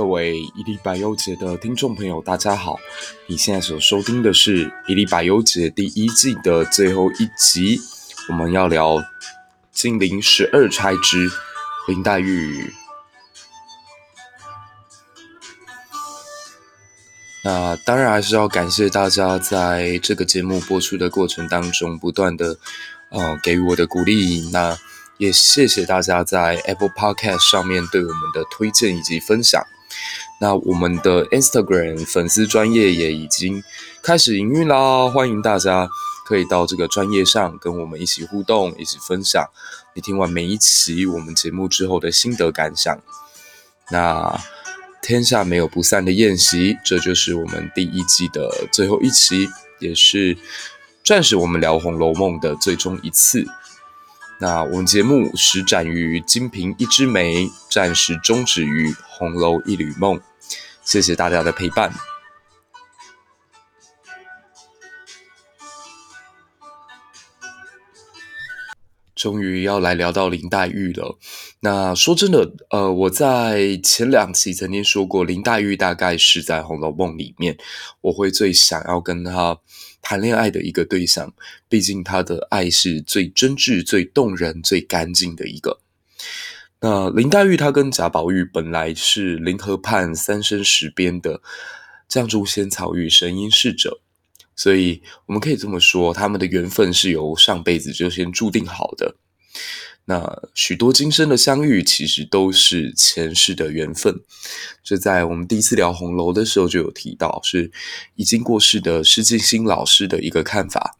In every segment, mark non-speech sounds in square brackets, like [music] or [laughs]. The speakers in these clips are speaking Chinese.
各位一历百优节的听众朋友，大家好！你现在所收听的是《一历百优节》第一季的最后一集，我们要聊《金陵十二钗之。林黛玉》。那当然还是要感谢大家在这个节目播出的过程当中不断的呃给予我的鼓励。那也谢谢大家在 Apple Podcast 上面对我们的推荐以及分享。那我们的 Instagram 粉丝专业也已经开始营运啦，欢迎大家可以到这个专业上跟我们一起互动，一起分享你听完每一期我们节目之后的心得感想。那天下没有不散的宴席，这就是我们第一季的最后一期，也是暂时我们聊《红楼梦》的最终一次。那我们节目始展于《金瓶一枝梅》，暂时终止于《红楼一缕梦》。谢谢大家的陪伴。终于要来聊到林黛玉了。那说真的，呃，我在前两期曾经说过，林黛玉大概是在《红楼梦》里面，我会最想要跟她谈恋爱的一个对象。毕竟她的爱是最真挚、最动人、最干净的一个。那林黛玉她跟贾宝玉本来是临河畔三生石边的绛珠仙草与神瑛侍者。所以我们可以这么说，他们的缘分是由上辈子就先注定好的。那许多今生的相遇，其实都是前世的缘分。这在我们第一次聊红楼的时候就有提到，是已经过世的施静新老师的一个看法。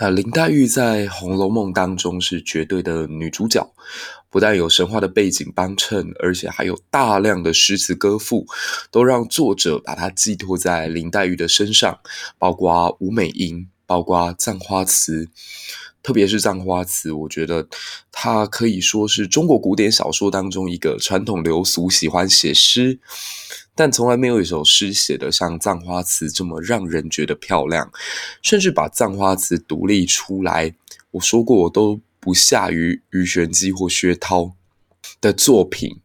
那林黛玉在《红楼梦》当中是绝对的女主角。不但有神话的背景帮衬，而且还有大量的诗词歌赋，都让作者把它寄托在林黛玉的身上，包括吴美英，包括葬花词，特别是葬花词，我觉得它可以说是中国古典小说当中一个传统流俗喜欢写诗，但从来没有一首诗写得像葬花词这么让人觉得漂亮，甚至把葬花词独立出来，我说过我都。不下于鱼玄机或薛涛的作品，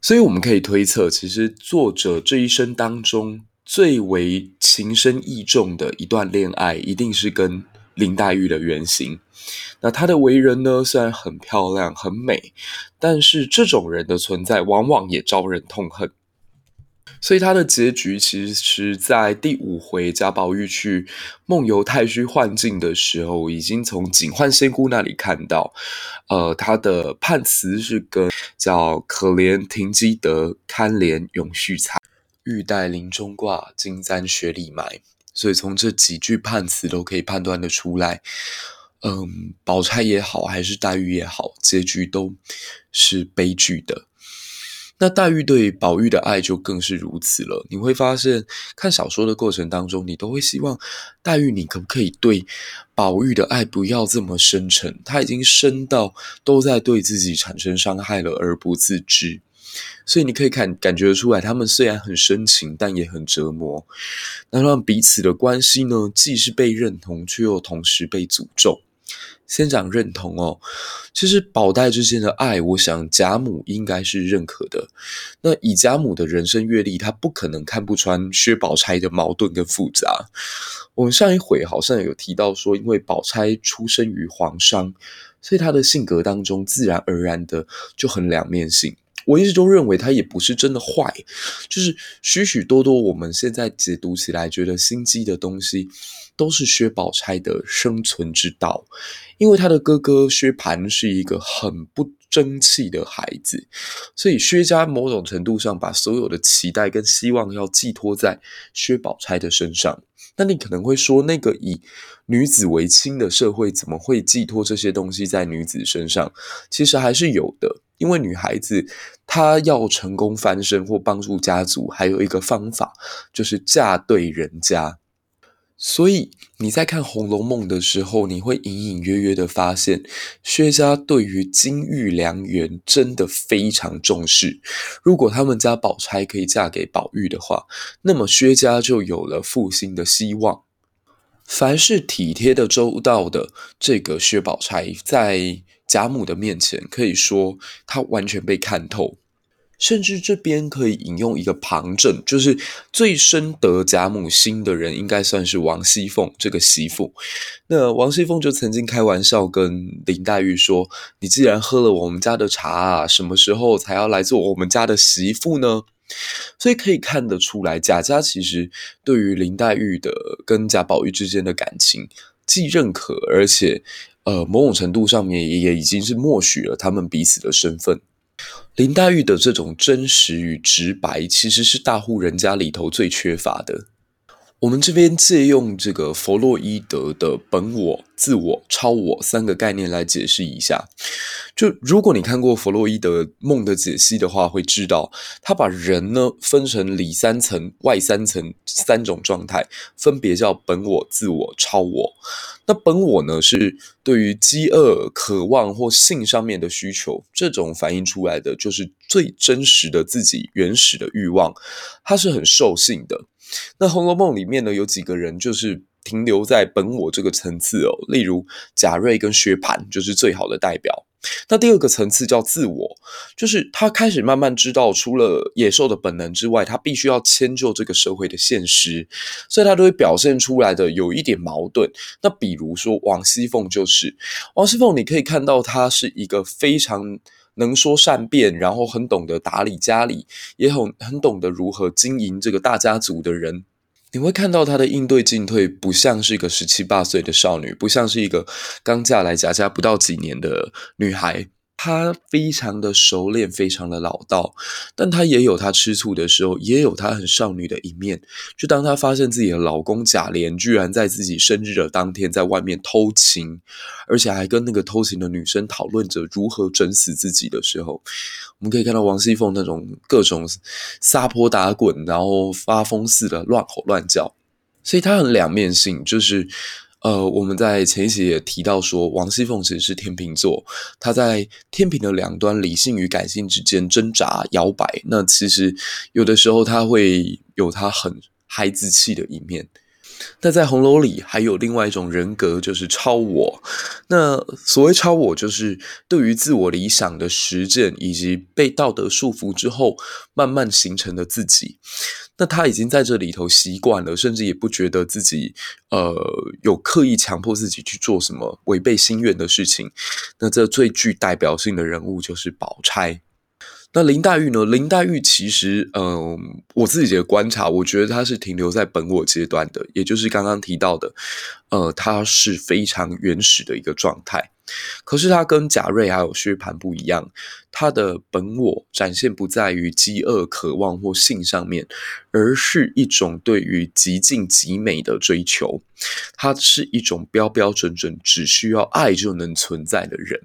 所以我们可以推测，其实作者这一生当中最为情深意重的一段恋爱，一定是跟林黛玉的原型。那她的为人呢，虽然很漂亮、很美，但是这种人的存在，往往也招人痛恨。所以他的结局其实是在第五回贾宝玉去梦游太虚幻境的时候，已经从警幻仙姑那里看到，呃，他的判词是跟叫“可怜停机德，堪怜永续才，玉带林中挂，金簪雪里埋”。所以从这几句判词都可以判断得出来，嗯，宝钗也好，还是黛玉也好，结局都是悲剧的。那黛玉对宝玉的爱就更是如此了。你会发现，看小说的过程当中，你都会希望黛玉，你可不可以对宝玉的爱不要这么深沉？他已经深到都在对自己产生伤害了而不自知。所以你可以看感觉出来，他们虽然很深情，但也很折磨。那让彼此的关系呢，既是被认同，却又同时被诅咒。先讲认同哦，其实宝黛之间的爱，我想贾母应该是认可的。那以贾母的人生阅历，她不可能看不穿薛宝钗的矛盾跟复杂。我们上一回好像有提到说，因为宝钗出生于皇商，所以她的性格当中自然而然的就很两面性。我一直都认为他也不是真的坏，就是许许多多我们现在解读起来觉得心机的东西。都是薛宝钗的生存之道，因为他的哥哥薛蟠是一个很不争气的孩子，所以薛家某种程度上把所有的期待跟希望要寄托在薛宝钗的身上。那你可能会说，那个以女子为亲的社会怎么会寄托这些东西在女子身上？其实还是有的，因为女孩子她要成功翻身或帮助家族，还有一个方法就是嫁对人家。所以你在看《红楼梦》的时候，你会隐隐约约的发现，薛家对于金玉良缘真的非常重视。如果他们家宝钗可以嫁给宝玉的话，那么薛家就有了复兴的希望。凡是体贴的周到的这个薛宝钗，在贾母的面前，可以说她完全被看透。甚至这边可以引用一个旁证，就是最深得贾母心的人，应该算是王熙凤这个媳妇。那王熙凤就曾经开玩笑跟林黛玉说：“你既然喝了我们家的茶，什么时候才要来做我们家的媳妇呢？”所以可以看得出来，贾家其实对于林黛玉的跟贾宝玉之间的感情既认可，而且呃某种程度上面也也已经是默许了他们彼此的身份。林黛玉的这种真实与直白，其实是大户人家里头最缺乏的。我们这边借用这个弗洛伊德的本我、自我、超我三个概念来解释一下。就如果你看过弗洛伊德梦的解析的话，会知道他把人呢分成里三层、外三层三种状态，分别叫本我、自我、超我。那本我呢是对于饥饿、渴望或性上面的需求，这种反映出来的就是最真实的自己原始的欲望，它是很兽性的。那《红楼梦》里面呢，有几个人就是停留在本我这个层次哦，例如贾瑞跟薛蟠就是最好的代表。那第二个层次叫自我，就是他开始慢慢知道，除了野兽的本能之外，他必须要迁就这个社会的现实，所以他都会表现出来的有一点矛盾。那比如说王熙凤就是王熙凤，你可以看到她是一个非常。能说善辩，然后很懂得打理家里，也很很懂得如何经营这个大家族的人，你会看到她的应对进退，不像是一个十七八岁的少女，不像是一个刚嫁来贾家不到几年的女孩。她非常的熟练，非常的老道，但她也有她吃醋的时候，也有她很少女的一面。就当她发现自己的老公贾琏居然在自己生日的当天在外面偷情，而且还跟那个偷情的女生讨论着如何整死自己的时候，我们可以看到王熙凤那种各种撒泼打滚，然后发疯似的乱吼乱叫，所以她很两面性，就是。呃，我们在前一集也提到说，王熙凤其实是天秤座，她在天平的两端，理性与感性之间挣扎摇摆。那其实有的时候，她会有她很孩子气的一面。那在红楼里还有另外一种人格，就是超我。那所谓超我，就是对于自我理想的实践，以及被道德束缚之后，慢慢形成的自己。那他已经在这里头习惯了，甚至也不觉得自己呃有刻意强迫自己去做什么违背心愿的事情。那这最具代表性的人物就是宝钗。那林黛玉呢？林黛玉其实，嗯、我自己的观察，我觉得她是停留在本我阶段的，也就是刚刚提到的，呃，她是非常原始的一个状态。可是他跟贾瑞还有薛蟠不一样，他的本我展现不在于饥饿、渴望或性上面，而是一种对于极尽极美的追求。他是一种标标准准，只需要爱就能存在的人。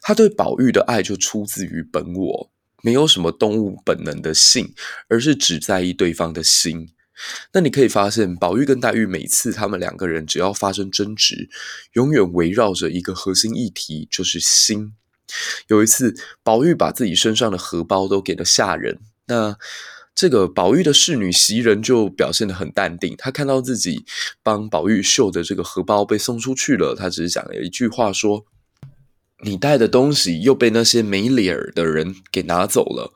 他对宝玉的爱就出自于本我。没有什么动物本能的性，而是只在意对方的心。那你可以发现，宝玉跟黛玉每次他们两个人只要发生争执，永远围绕着一个核心议题，就是心。有一次，宝玉把自己身上的荷包都给了下人，那这个宝玉的侍女袭人就表现得很淡定。她看到自己帮宝玉绣的这个荷包被送出去了，她只是讲了一句话说。你带的东西又被那些没脸儿的人给拿走了。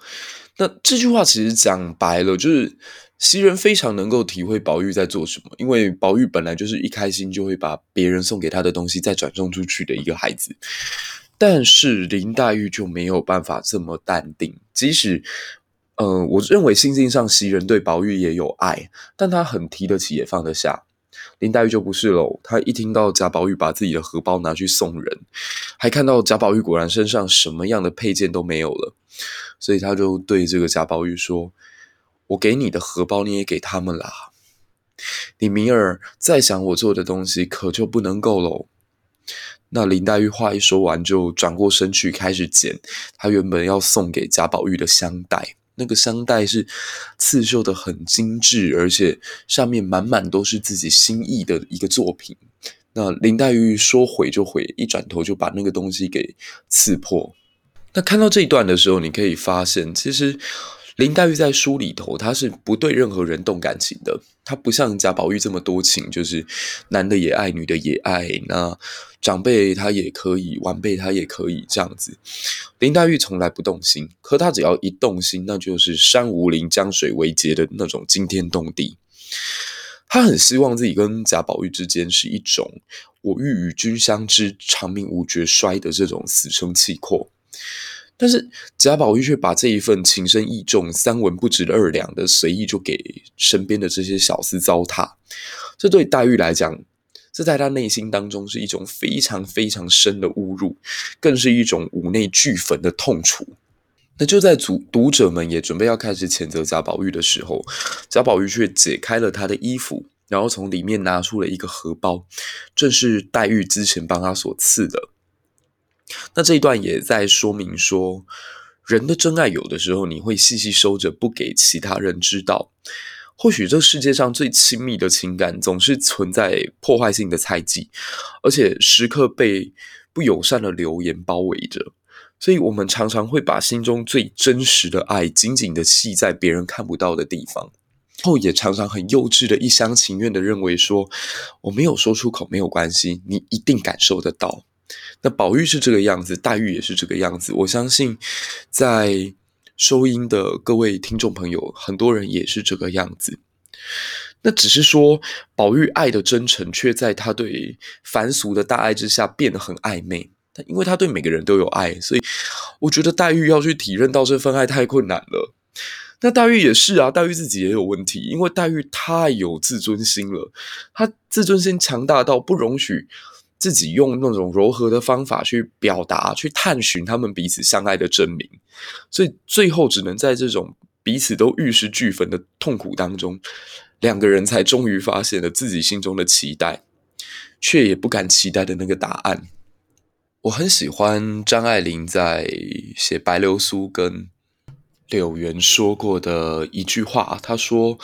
那这句话其实讲白了，就是袭人非常能够体会宝玉在做什么，因为宝玉本来就是一开心就会把别人送给他的东西再转送出去的一个孩子。但是林黛玉就没有办法这么淡定，即使，呃，我认为心境上袭人对宝玉也有爱，但她很提得起也放得下。林黛玉就不是喽，她一听到贾宝玉把自己的荷包拿去送人，还看到贾宝玉果然身上什么样的配件都没有了，所以她就对这个贾宝玉说：“我给你的荷包你也给他们啦，你明儿再想我做的东西可就不能够喽。”那林黛玉话一说完，就转过身去开始捡她原本要送给贾宝玉的香袋。那个香袋是刺绣的很精致，而且上面满满都是自己心意的一个作品。那林黛玉说毁就毁，一转头就把那个东西给刺破。那看到这一段的时候，你可以发现，其实林黛玉在书里头，她是不对任何人动感情的，她不像贾宝玉这么多情，就是男的也爱，女的也爱，那长辈她也可以，晚辈她也可以这样子。林黛玉从来不动心，可她只要一动心，那就是山无陵，江水为竭的那种惊天动地。她很希望自己跟贾宝玉之间是一种“我欲与君相知，长命无绝衰”的这种死生契阔。但是贾宝玉却把这一份情深意重、三文不值二两的随意就给身边的这些小厮糟蹋，这对黛玉来讲，这在她内心当中是一种非常非常深的侮辱，更是一种五内俱焚的痛楚。那就在读读者们也准备要开始谴责贾宝玉的时候，贾宝玉却解开了他的衣服，然后从里面拿出了一个荷包，正是黛玉之前帮他所赐的。那这一段也在说明说，人的真爱有的时候你会细细收着，不给其他人知道。或许这世界上最亲密的情感，总是存在破坏性的猜忌，而且时刻被不友善的流言包围着。所以，我们常常会把心中最真实的爱，紧紧的系在别人看不到的地方，后也常常很幼稚的一厢情愿的认为说，我没有说出口没有关系，你一定感受得到。那宝玉是这个样子，黛玉也是这个样子。我相信，在收音的各位听众朋友，很多人也是这个样子。那只是说，宝玉爱的真诚，却在他对凡俗的大爱之下变得很暧昧。但因为他对每个人都有爱，所以我觉得黛玉要去体认到这份爱太困难了。那黛玉也是啊，黛玉自己也有问题，因为黛玉太有自尊心了，她自尊心强大到不容许。自己用那种柔和的方法去表达、去探寻他们彼此相爱的证明，所以最后只能在这种彼此都玉石俱焚的痛苦当中，两个人才终于发现了自己心中的期待，却也不敢期待的那个答案。我很喜欢张爱玲在写白流苏跟柳原说过的一句话，她说：“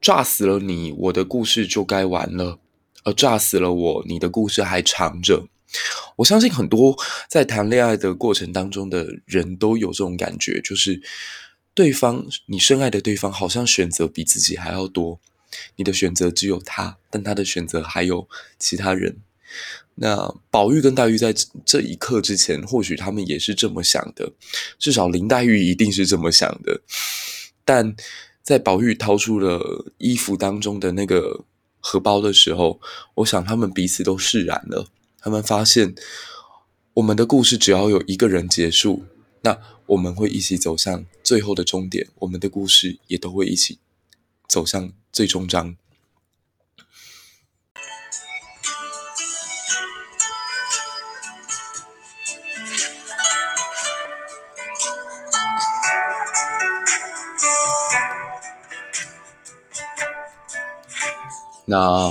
炸死了你，我的故事就该完了。”而炸死了我，你的故事还长着。我相信很多在谈恋爱的过程当中的人都有这种感觉，就是对方，你深爱的对方好像选择比自己还要多，你的选择只有他，但他的选择还有其他人。那宝玉跟黛玉在这一刻之前，或许他们也是这么想的，至少林黛玉一定是这么想的。但在宝玉掏出了衣服当中的那个。荷包的时候，我想他们彼此都释然了。他们发现，我们的故事只要有一个人结束，那我们会一起走向最后的终点。我们的故事也都会一起走向最终章。那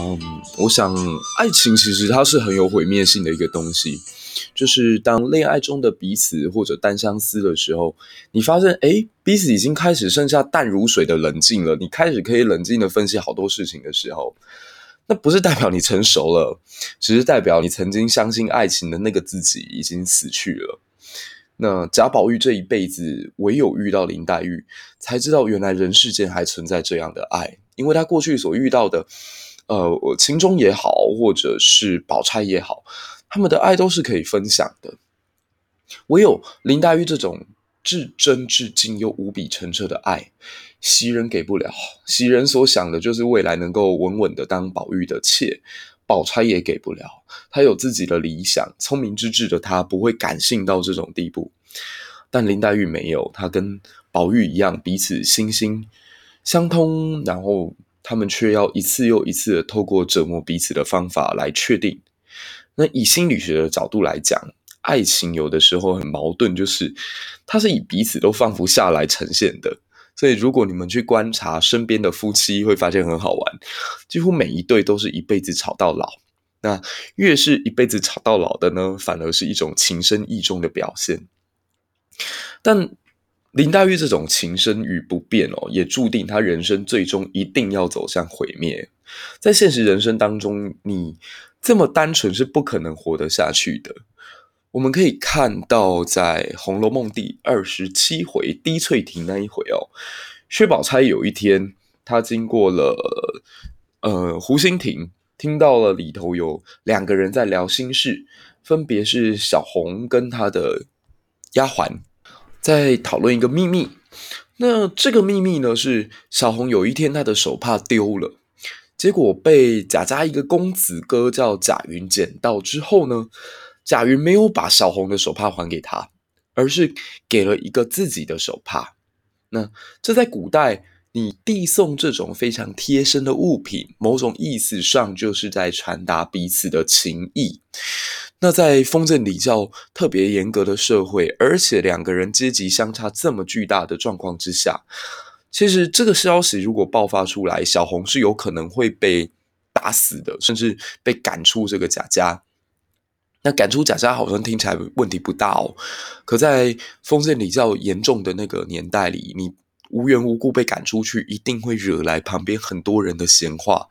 我想，爱情其实它是很有毁灭性的一个东西。就是当恋爱中的彼此或者单相思的时候，你发现，诶，彼此已经开始剩下淡如水的冷静了。你开始可以冷静的分析好多事情的时候，那不是代表你成熟了，只是代表你曾经相信爱情的那个自己已经死去了。那贾宝玉这一辈子唯有遇到林黛玉，才知道原来人世间还存在这样的爱，因为他过去所遇到的。呃，秦钟也好，或者是宝钗也好，他们的爱都是可以分享的。唯有林黛玉这种至真至静又无比澄澈的爱，袭人给不了。袭人所想的就是未来能够稳稳的当宝玉的妾，宝钗也给不了。她有自己的理想，聪明之至的她不会感性到这种地步。但林黛玉没有，她跟宝玉一样，彼此心心相通，然后。他们却要一次又一次的透过折磨彼此的方法来确定。那以心理学的角度来讲，爱情有的时候很矛盾，就是它是以彼此都放不下来呈现的。所以，如果你们去观察身边的夫妻，会发现很好玩，几乎每一对都是一辈子吵到老。那越是一辈子吵到老的呢，反而是一种情深意重的表现。但林黛玉这种情深与不变哦，也注定她人生最终一定要走向毁灭。在现实人生当中，你这么单纯是不可能活得下去的。我们可以看到，在《红楼梦》第二十七回滴翠亭那一回哦，薛宝钗有一天，她经过了呃湖心亭，听到了里头有两个人在聊心事，分别是小红跟她的丫鬟在讨论一个秘密。那这个秘密呢，是小红有一天她的手帕丢了，结果被贾家一个公子哥叫贾云捡到之后呢，贾云没有把小红的手帕还给他，而是给了一个自己的手帕。那这在古代，你递送这种非常贴身的物品，某种意思上就是在传达彼此的情谊。那在封建礼教特别严格的社会，而且两个人阶级相差这么巨大的状况之下，其实这个消息如果爆发出来，小红是有可能会被打死的，甚至被赶出这个贾家。那赶出贾家好像听起来问题不大哦，可在封建礼教严重的那个年代里，你无缘无故被赶出去，一定会惹来旁边很多人的闲话，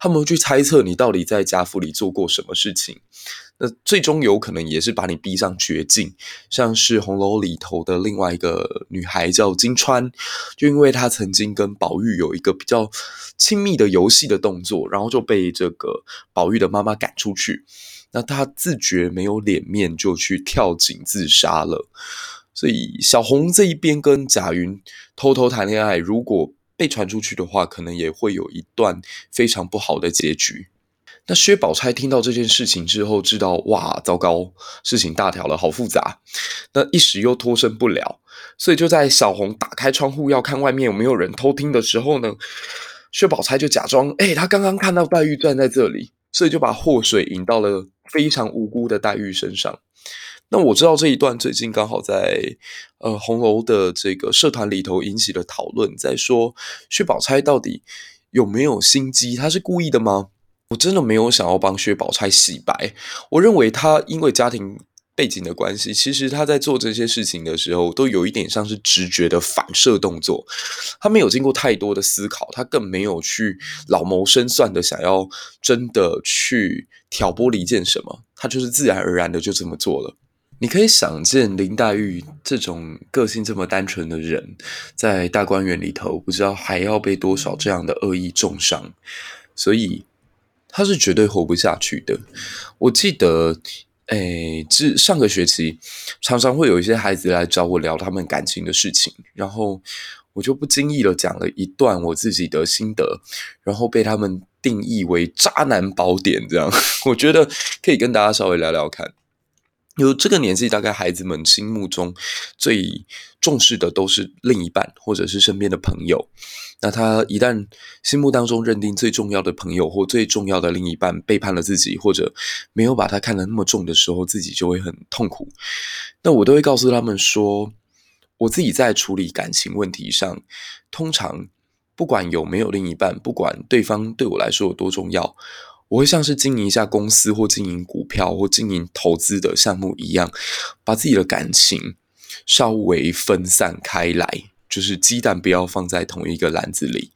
他们会去猜测你到底在贾府里做过什么事情，那最终有可能也是把你逼上绝境。像是红楼里头的另外一个女孩叫金釧，就因为她曾经跟宝玉有一个比较亲密的游戏的动作，然后就被这个宝玉的妈妈赶出去。那他自觉没有脸面，就去跳井自杀了。所以小红这一边跟贾云偷偷谈恋爱，如果被传出去的话，可能也会有一段非常不好的结局。那薛宝钗听到这件事情之后，知道哇，糟糕，事情大条了，好复杂。那一时又脱身不了，所以就在小红打开窗户要看外面有没有人偷听的时候呢，薛宝钗就假装，哎、欸，他刚刚看到黛玉站在这里，所以就把祸水引到了。非常无辜的黛玉身上。那我知道这一段最近刚好在呃红楼的这个社团里头引起了讨论，在说薛宝钗到底有没有心机？她是故意的吗？我真的没有想要帮薛宝钗洗白。我认为他因为家庭。背景的关系，其实他在做这些事情的时候，都有一点像是直觉的反射动作。他没有经过太多的思考，他更没有去老谋深算的想要真的去挑拨离间什么，他就是自然而然的就这么做了。你可以想见林黛玉这种个性这么单纯的人，在大观园里头，不知道还要被多少这样的恶意重伤，所以他是绝对活不下去的。我记得。诶，这上个学期常常会有一些孩子来找我聊他们感情的事情，然后我就不经意的讲了一段我自己的心得，然后被他们定义为渣男宝典，这样 [laughs] 我觉得可以跟大家稍微聊聊看。有这个年纪，大概孩子们心目中最重视的都是另一半，或者是身边的朋友。那他一旦心目当中认定最重要的朋友或最重要的另一半背叛了自己，或者没有把他看得那么重的时候，自己就会很痛苦。那我都会告诉他们说，我自己在处理感情问题上，通常不管有没有另一半，不管对方对我来说有多重要。我会像是经营一下公司，或经营股票，或经营投资的项目一样，把自己的感情稍微分散开来，就是鸡蛋不要放在同一个篮子里。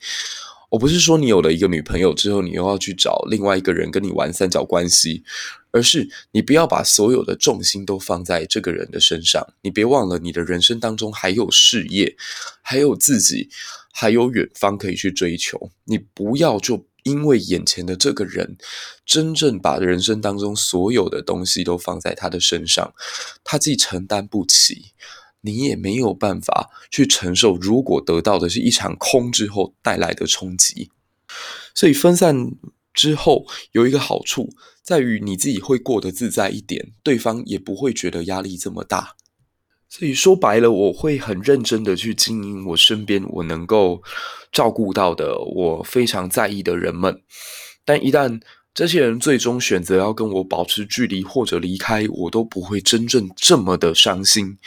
我不是说你有了一个女朋友之后，你又要去找另外一个人跟你玩三角关系，而是你不要把所有的重心都放在这个人的身上。你别忘了，你的人生当中还有事业，还有自己，还有远方可以去追求。你不要就。因为眼前的这个人，真正把人生当中所有的东西都放在他的身上，他既承担不起，你也没有办法去承受。如果得到的是一场空之后带来的冲击，所以分散之后有一个好处，在于你自己会过得自在一点，对方也不会觉得压力这么大。所以说白了，我会很认真的去经营我身边我能够照顾到的我非常在意的人们。但一旦这些人最终选择要跟我保持距离或者离开，我都不会真正这么的伤心。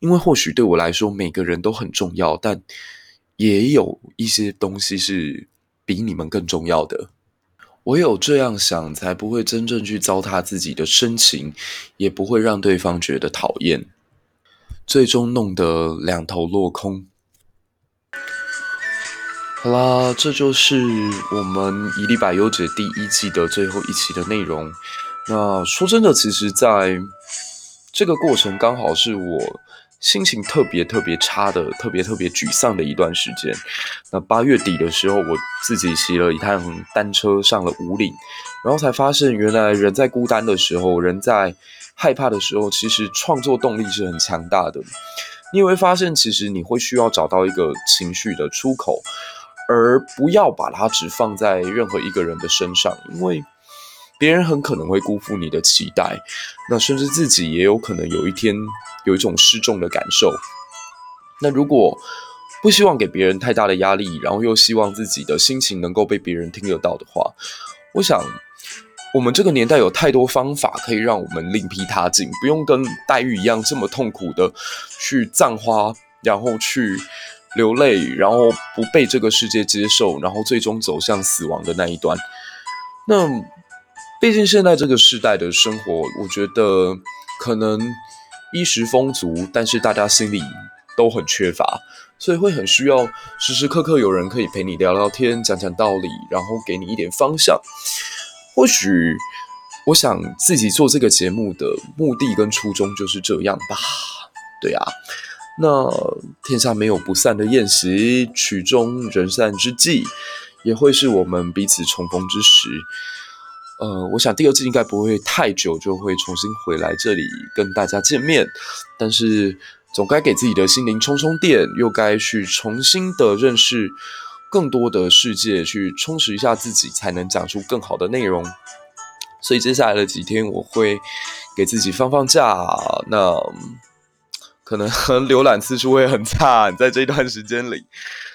因为或许对我来说，每个人都很重要，但也有一些东西是比你们更重要的。唯有这样想，才不会真正去糟蹋自己的深情，也不会让对方觉得讨厌。最终弄得两头落空。好啦，这就是我们《一粒百忧解》第一季的最后一期的内容。那说真的，其实，在这个过程刚好是我心情特别特别差的、特别特别沮丧的一段时间。那八月底的时候，我自己骑了一趟单车上了五岭，然后才发现，原来人在孤单的时候，人在害怕的时候，其实创作动力是很强大的。你也会发现，其实你会需要找到一个情绪的出口，而不要把它只放在任何一个人的身上，因为别人很可能会辜负你的期待，那甚至自己也有可能有一天有一种失重的感受。那如果不希望给别人太大的压力，然后又希望自己的心情能够被别人听得到的话，我想。我们这个年代有太多方法可以让我们另辟他径，不用跟黛玉一样这么痛苦的去葬花，然后去流泪，然后不被这个世界接受，然后最终走向死亡的那一端。那毕竟现在这个时代的生活，我觉得可能衣食丰足，但是大家心里都很缺乏，所以会很需要时时刻刻有人可以陪你聊聊天，讲讲道理，然后给你一点方向。或许，我想自己做这个节目的目的跟初衷就是这样吧。对啊，那天下没有不散的宴席，曲终人散之际，也会是我们彼此重逢之时。呃，我想第二季应该不会太久就会重新回来这里跟大家见面，但是总该给自己的心灵充充电，又该去重新的认识。更多的世界去充实一下自己，才能讲出更好的内容。所以接下来的几天，我会给自己放放假。那可能 [laughs] 浏览次数会很差，在这段时间里，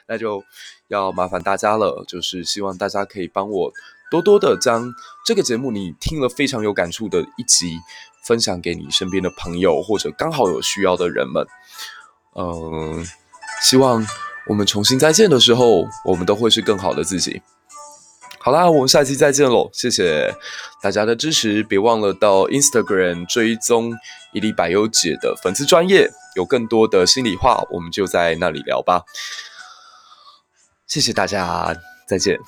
那就要麻烦大家了。就是希望大家可以帮我多多的将这个节目你听了非常有感触的一集，分享给你身边的朋友，或者刚好有需要的人们。嗯，希望。我们重新再见的时候，我们都会是更好的自己。好啦，我们下期再见喽！谢谢大家的支持，别忘了到 Instagram 追踪伊利百优姐的粉丝专业，有更多的心里话，我们就在那里聊吧。谢谢大家，再见。